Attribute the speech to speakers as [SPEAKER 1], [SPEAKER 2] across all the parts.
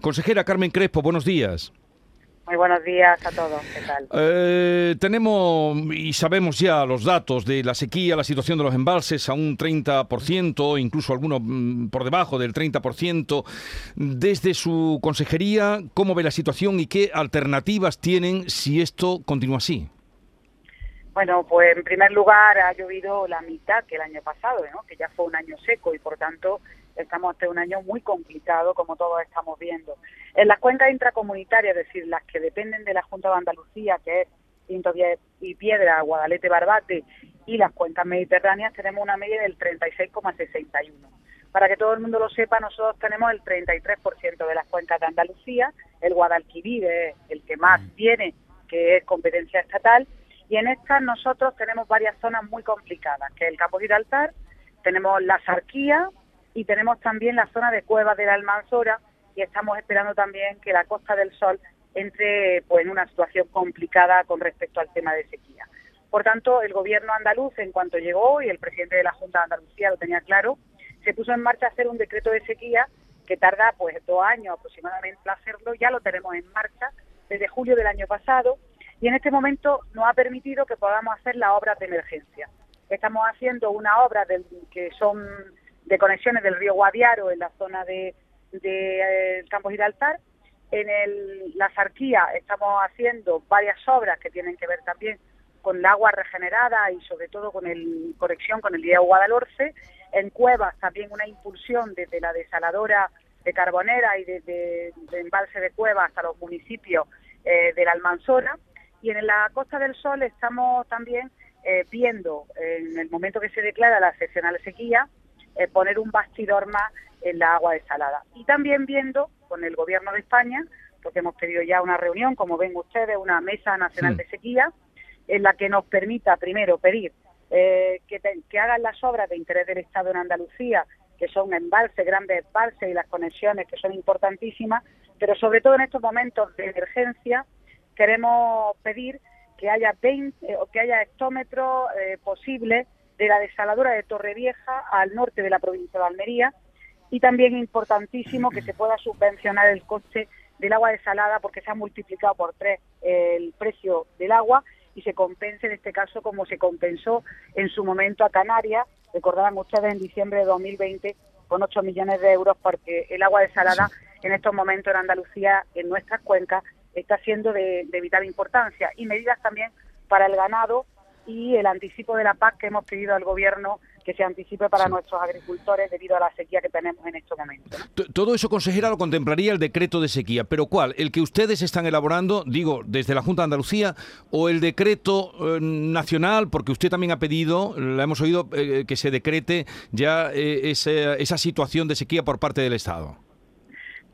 [SPEAKER 1] Consejera Carmen Crespo, buenos días.
[SPEAKER 2] Muy buenos días a todos. ¿Qué tal?
[SPEAKER 1] Eh, tenemos y sabemos ya los datos de la sequía, la situación de los embalses a un 30%, incluso algunos mm, por debajo del 30%. Desde su consejería, ¿cómo ve la situación y qué alternativas tienen si esto continúa así?
[SPEAKER 2] Bueno, pues en primer lugar ha llovido la mitad que el año pasado, ¿no? que ya fue un año seco y por tanto estamos ante un año muy complicado, como todos estamos viendo. En las cuencas intracomunitarias, es decir, las que dependen de la Junta de Andalucía, que es Pinto y Piedra, Guadalete, Barbate, y las cuencas mediterráneas, tenemos una media del 36,61. Para que todo el mundo lo sepa, nosotros tenemos el 33% de las cuencas de Andalucía, el Guadalquivir es el que más tiene, que es competencia estatal, y en estas nosotros tenemos varias zonas muy complicadas, que es el Campo Giraltar, tenemos la Sarquía, y tenemos también la zona de Cuevas de la Almanzora y estamos esperando también que la Costa del Sol entre pues, en una situación complicada con respecto al tema de sequía. Por tanto, el gobierno andaluz, en cuanto llegó, y el presidente de la Junta de Andalucía lo tenía claro, se puso en marcha a hacer un decreto de sequía que tarda pues dos años aproximadamente en hacerlo, ya lo tenemos en marcha desde julio del año pasado y en este momento nos ha permitido que podamos hacer las obras de emergencia. Estamos haciendo una obra que son de conexiones del río Guadiaro en la zona de, de eh, Campos Giraltar. En el, la Sarquía estamos haciendo varias obras que tienen que ver también con el agua regenerada y sobre todo con el conexión con el río Guadalhorce. En Cuevas también una impulsión desde la desaladora de Carbonera y desde de embalse de Cuevas hasta los municipios eh, de la Almanzora. Y en la Costa del Sol estamos también eh, viendo, en el momento que se declara la excepcional sequía, eh, poner un bastidor más en la agua desalada. Y también viendo con el Gobierno de España, porque hemos pedido ya una reunión, como ven ustedes, una mesa nacional de sequía, en la que nos permita primero pedir eh, que, que hagan las obras de interés del Estado en Andalucía, que son embalses, grandes embalses y las conexiones que son importantísimas, pero sobre todo en estos momentos de emergencia queremos pedir que haya 20 o que haya hectómetros eh, posibles de la desaladora de Torrevieja al norte de la provincia de Almería y también importantísimo que se pueda subvencionar el coste del agua desalada porque se ha multiplicado por tres el precio del agua y se compense en este caso como se compensó en su momento a Canarias, recordarán ustedes en diciembre de 2020 con 8 millones de euros porque el agua desalada en estos momentos en Andalucía, en nuestras cuencas, está siendo de, de vital importancia y medidas también para el ganado y el anticipo de la PAC que hemos pedido al Gobierno que se anticipe para nuestros agricultores debido a la sequía que tenemos en estos momentos.
[SPEAKER 1] Todo eso, consejera, lo contemplaría el decreto de sequía, pero ¿cuál? ¿El que ustedes están elaborando, digo, desde la Junta de Andalucía, o el decreto eh, nacional, porque usted también ha pedido, la hemos oído, eh, que se decrete ya eh, esa situación de sequía por parte del Estado?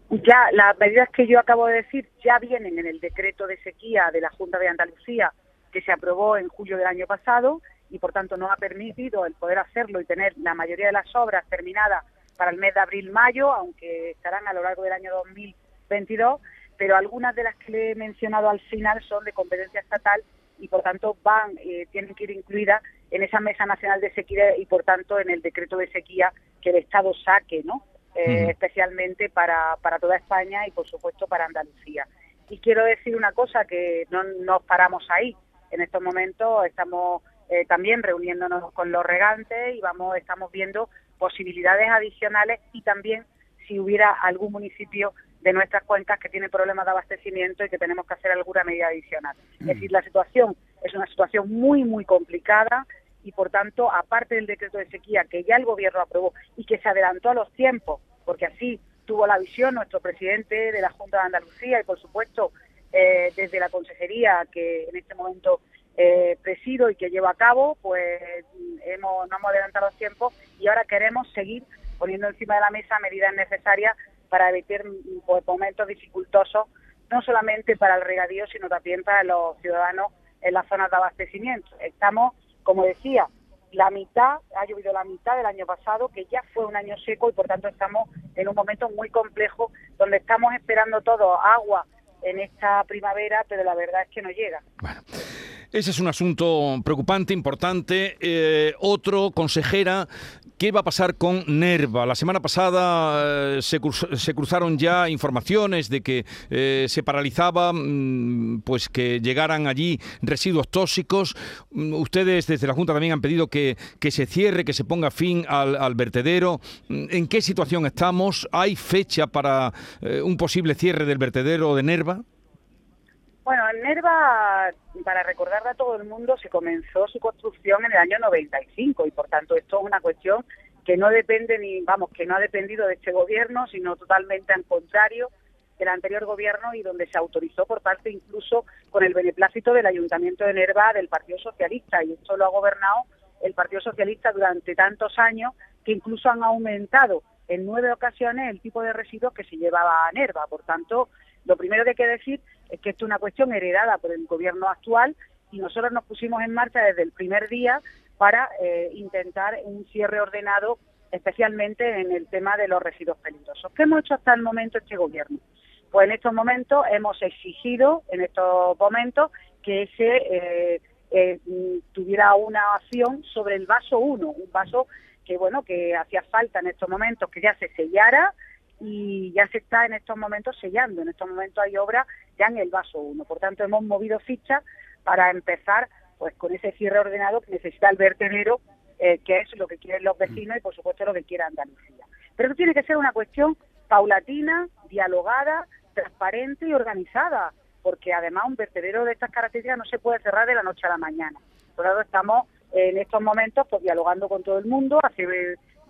[SPEAKER 2] Ya, las medidas que yo acabo de decir ya vienen en el decreto de sequía de la Junta de Andalucía que se aprobó en julio del año pasado y por tanto nos ha permitido el poder hacerlo y tener la mayoría de las obras terminadas para el mes de abril-mayo, aunque estarán a lo largo del año 2022, pero algunas de las que le he mencionado al final son de competencia estatal y por tanto van eh, tienen que ir incluidas en esa mesa nacional de sequía y por tanto en el decreto de sequía que el Estado saque, ¿no? Eh, especialmente para, para toda España y por supuesto para Andalucía. Y quiero decir una cosa que no nos paramos ahí en estos momentos estamos eh, también reuniéndonos con los regantes y vamos estamos viendo posibilidades adicionales y también si hubiera algún municipio de nuestras cuencas que tiene problemas de abastecimiento y que tenemos que hacer alguna medida adicional. Es decir, la situación es una situación muy, muy complicada y, por tanto, aparte del decreto de sequía que ya el Gobierno aprobó y que se adelantó a los tiempos, porque así tuvo la visión nuestro presidente de la Junta de Andalucía y, por supuesto, eh, desde la consejería que en este momento eh, presido y que llevo a cabo, pues hemos, no hemos adelantado los tiempos y ahora queremos seguir poniendo encima de la mesa medidas necesarias para evitar pues, momentos dificultosos, no solamente para el regadío, sino también para los ciudadanos en las zonas de abastecimiento. Estamos, como decía, la mitad, ha llovido la mitad del año pasado, que ya fue un año seco y por tanto estamos en un momento muy complejo donde estamos esperando todo agua en esta primavera, pero la verdad es que no llega.
[SPEAKER 1] Ese es un asunto preocupante, importante. Eh, otro, consejera, ¿qué va a pasar con Nerva? La semana pasada eh, se, cruzaron ya informaciones de que eh, se paralizaba, mm, pues que llegaran allí residuos tóxicos. Mm, ustedes desde la Junta también han pedido que, que se cierre, que se ponga fin al, al, vertedero. Mm, ¿En qué situación estamos? ¿Hay fecha para un posible cierre del vertedero de Nerva?
[SPEAKER 2] Bueno, en Nerva, para recordarle a todo el mundo, se comenzó su construcción en el año 95 y por tanto esto es una cuestión que no depende ni, vamos, que no ha dependido de este gobierno, sino totalmente al contrario del anterior gobierno y donde se autorizó por parte incluso con el beneplácito del Ayuntamiento de Nerva del Partido Socialista y esto lo ha gobernado el Partido Socialista durante tantos años que incluso han aumentado en nueve ocasiones el tipo de residuos que se llevaba a Nerva. Por tanto, lo primero que hay que decir es que esto es una cuestión heredada por el gobierno actual y nosotros nos pusimos en marcha desde el primer día para eh, intentar un cierre ordenado, especialmente en el tema de los residuos peligrosos. ¿Qué hemos hecho hasta el momento este gobierno? Pues en estos momentos hemos exigido, en estos momentos, que se eh, eh, tuviera una acción sobre el vaso 1, un vaso que bueno que hacía falta en estos momentos que ya se sellara y ya se está en estos momentos sellando. En estos momentos hay obra ya en el vaso 1. Por tanto, hemos movido fichas para empezar pues con ese cierre ordenado que necesita el vertedero, eh, que es lo que quieren los vecinos y, por supuesto, lo que quiere Andalucía. Pero esto tiene que ser una cuestión paulatina, dialogada, transparente y organizada, porque además un vertedero de estas características no se puede cerrar de la noche a la mañana. Por lo tanto, estamos en estos momentos pues dialogando con todo el mundo, hace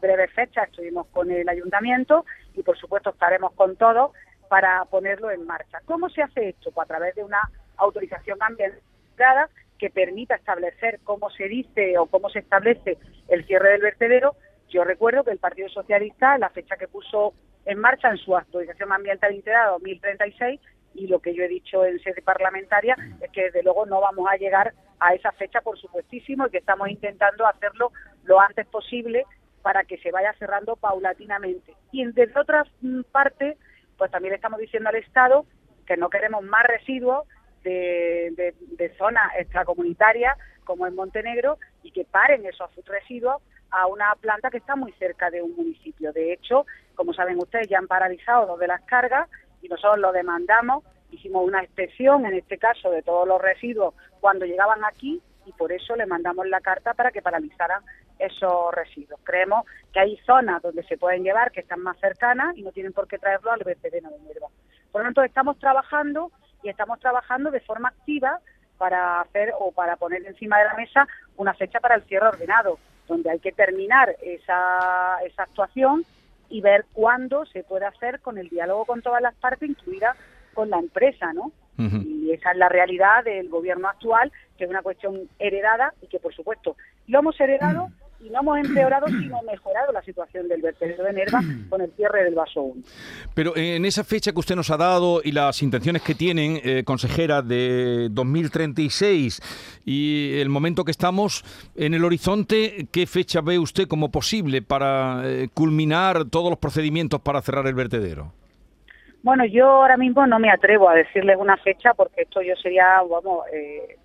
[SPEAKER 2] breve fecha estuvimos con el ayuntamiento y por supuesto estaremos con todos para ponerlo en marcha. ¿Cómo se hace esto? Pues a través de una autorización ambiental que permita establecer cómo se dice o cómo se establece el cierre del vertedero. Yo recuerdo que el Partido Socialista, la fecha que puso en marcha en su autorización ambiental integrada 2036, y lo que yo he dicho en sede parlamentaria es que desde luego no vamos a llegar a esa fecha, por supuestísimo, y que estamos intentando hacerlo lo antes posible para que se vaya cerrando paulatinamente. Y desde otra mm, parte, pues también estamos diciendo al Estado que no queremos más residuos de, de, zonas extracomunitarias como en Montenegro y que paren esos residuos a una planta que está muy cerca de un municipio. De hecho, como saben ustedes, ya han paralizado dos de las cargas y nosotros lo demandamos. Hicimos una inspección, en este caso, de todos los residuos cuando llegaban aquí y por eso le mandamos la carta para que paralizaran esos residuos. Creemos que hay zonas donde se pueden llevar que están más cercanas y no tienen por qué traerlo al vertedero de Nerva. Por lo tanto, estamos trabajando y estamos trabajando de forma activa para hacer o para poner encima de la mesa una fecha para el cierre ordenado, donde hay que terminar esa, esa actuación y ver cuándo se puede hacer con el diálogo con todas las partes, incluida con la empresa, ¿no? Y esa es la realidad del gobierno actual, que es una cuestión heredada y que, por supuesto, lo hemos heredado y no hemos empeorado, sino mejorado la situación del vertedero de Nerva con el cierre del vaso 1.
[SPEAKER 1] Pero en esa fecha que usted nos ha dado y las intenciones que tienen, eh, consejera, de 2036 y el momento que estamos en el horizonte, ¿qué fecha ve usted como posible para eh, culminar todos los procedimientos para cerrar el vertedero?
[SPEAKER 2] Bueno, yo ahora mismo no me atrevo a decirles una fecha porque esto yo sería, vamos, eh,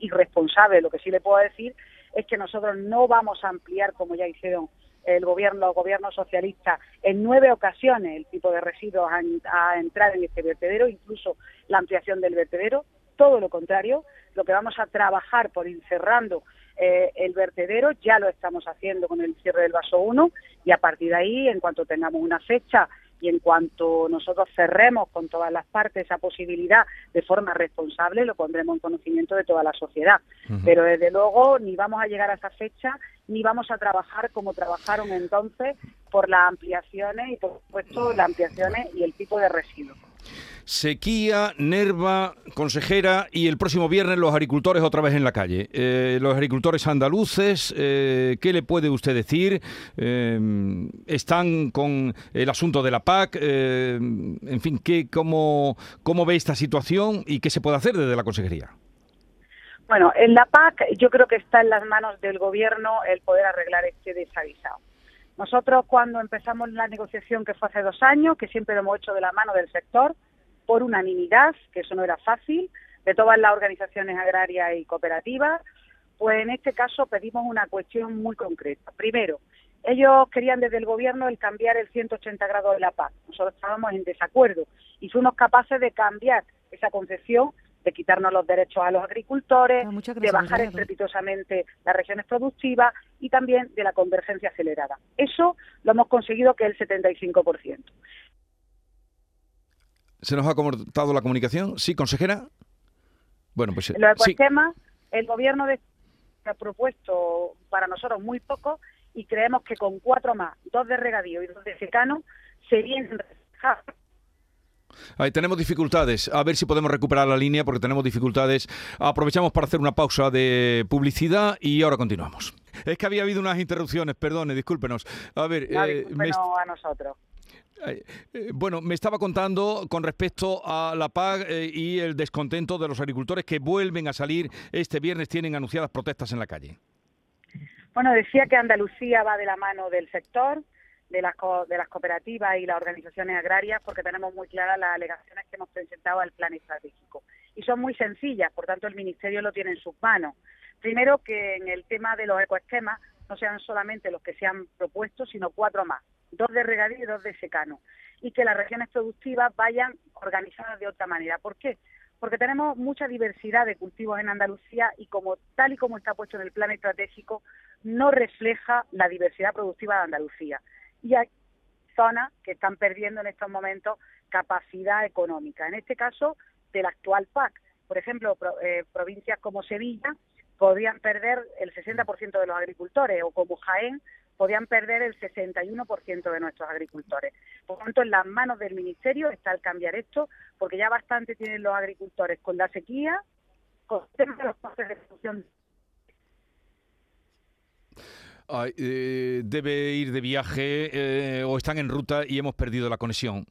[SPEAKER 2] irresponsable. Lo que sí le puedo decir es que nosotros no vamos a ampliar, como ya hicieron el gobierno, los gobiernos socialistas, en nueve ocasiones el tipo de residuos a, entrar en este vertedero, incluso la ampliación del vertedero. Todo lo contrario, lo que vamos a trabajar por ir cerrando eh, el vertedero, ya lo estamos haciendo con el cierre del vaso 1 y a partir de ahí, en cuanto tengamos una fecha y en cuanto nosotros cerremos con todas las partes esa posibilidad de forma responsable, lo pondremos en conocimiento de toda la sociedad. Pero desde luego ni vamos a llegar a esa fecha ni vamos a trabajar como trabajaron entonces por las ampliaciones y por supuesto las ampliaciones y el tipo de residuos.
[SPEAKER 1] Sequía, Nerva, consejera, y el próximo viernes los agricultores otra vez en la calle. Eh, los agricultores andaluces, eh, ¿qué le puede usted decir? Eh, ¿Están con el asunto de la PAC? en fin, ¿qué, cómo, ¿cómo ve esta situación y qué se puede hacer desde la consejería?
[SPEAKER 2] Bueno, en la PAC yo creo que está en las manos del gobierno el poder arreglar este desaguisado. Nosotros cuando empezamos la negociación que fue hace dos años, que siempre lo hemos hecho de la mano del sector, por unanimidad, que eso no era fácil, de todas las organizaciones agrarias y cooperativas, pues en este caso pedimos una cuestión muy concreta. Primero, ellos querían desde el gobierno el cambiar el 180 grados de la paz. Nosotros estábamos en desacuerdo y fuimos capaces de cambiar esa concepción de quitarnos los derechos a los agricultores, ah, de bajar estrepitosamente las regiones productivas y también de la convergencia acelerada. Eso lo hemos conseguido que es el 75%.
[SPEAKER 1] ¿Se nos ha cortado la comunicación? ¿Sí, consejera?
[SPEAKER 2] Bueno, pues... Los ecosistemas, el gobierno de, ha propuesto para nosotros muy poco y creemos que con cuatro más, dos de regadío y dos de secano, serían
[SPEAKER 1] Ahí tenemos dificultades. A ver si podemos recuperar la línea porque tenemos dificultades. Aprovechamos para hacer una pausa de publicidad y ahora continuamos. Es que había habido unas interrupciones, perdone, discúlpenos. A ver,
[SPEAKER 2] eh, a nosotros.
[SPEAKER 1] Eh, bueno, me estaba contando con respecto a la PAG eh, y el descontento de los agricultores que vuelven a salir este viernes, tienen anunciadas protestas en la calle.
[SPEAKER 2] Bueno, decía que Andalucía va de la mano del sector, de las, de las cooperativas y las organizaciones agrarias, porque tenemos muy claras las alegaciones que hemos presentado al plan estratégico. Y son muy sencillas, por tanto el Ministerio lo tiene en sus manos. Primero, que en el tema de los ecoesquemas no sean solamente los que se han propuesto, sino cuatro más dos de regadío y dos de secano, y que las regiones productivas vayan organizadas de otra manera. ¿Por qué? Porque tenemos mucha diversidad de cultivos en Andalucía y como tal y como está puesto en el plan estratégico, no refleja la diversidad productiva de Andalucía. Y hay zonas que están perdiendo en estos momentos capacidad económica. En este caso, del actual PAC. Por ejemplo, eh, provincias como Sevilla podrían perder el 60% de los agricultores o como Jaén podían perder el 61% de nuestros agricultores. Por lo tanto, en las manos del Ministerio está el cambiar esto, porque ya bastante tienen los agricultores con la sequía, con los costes de producción
[SPEAKER 1] eh, debe ir de viaje eh, o están en ruta y hemos perdido la conexión.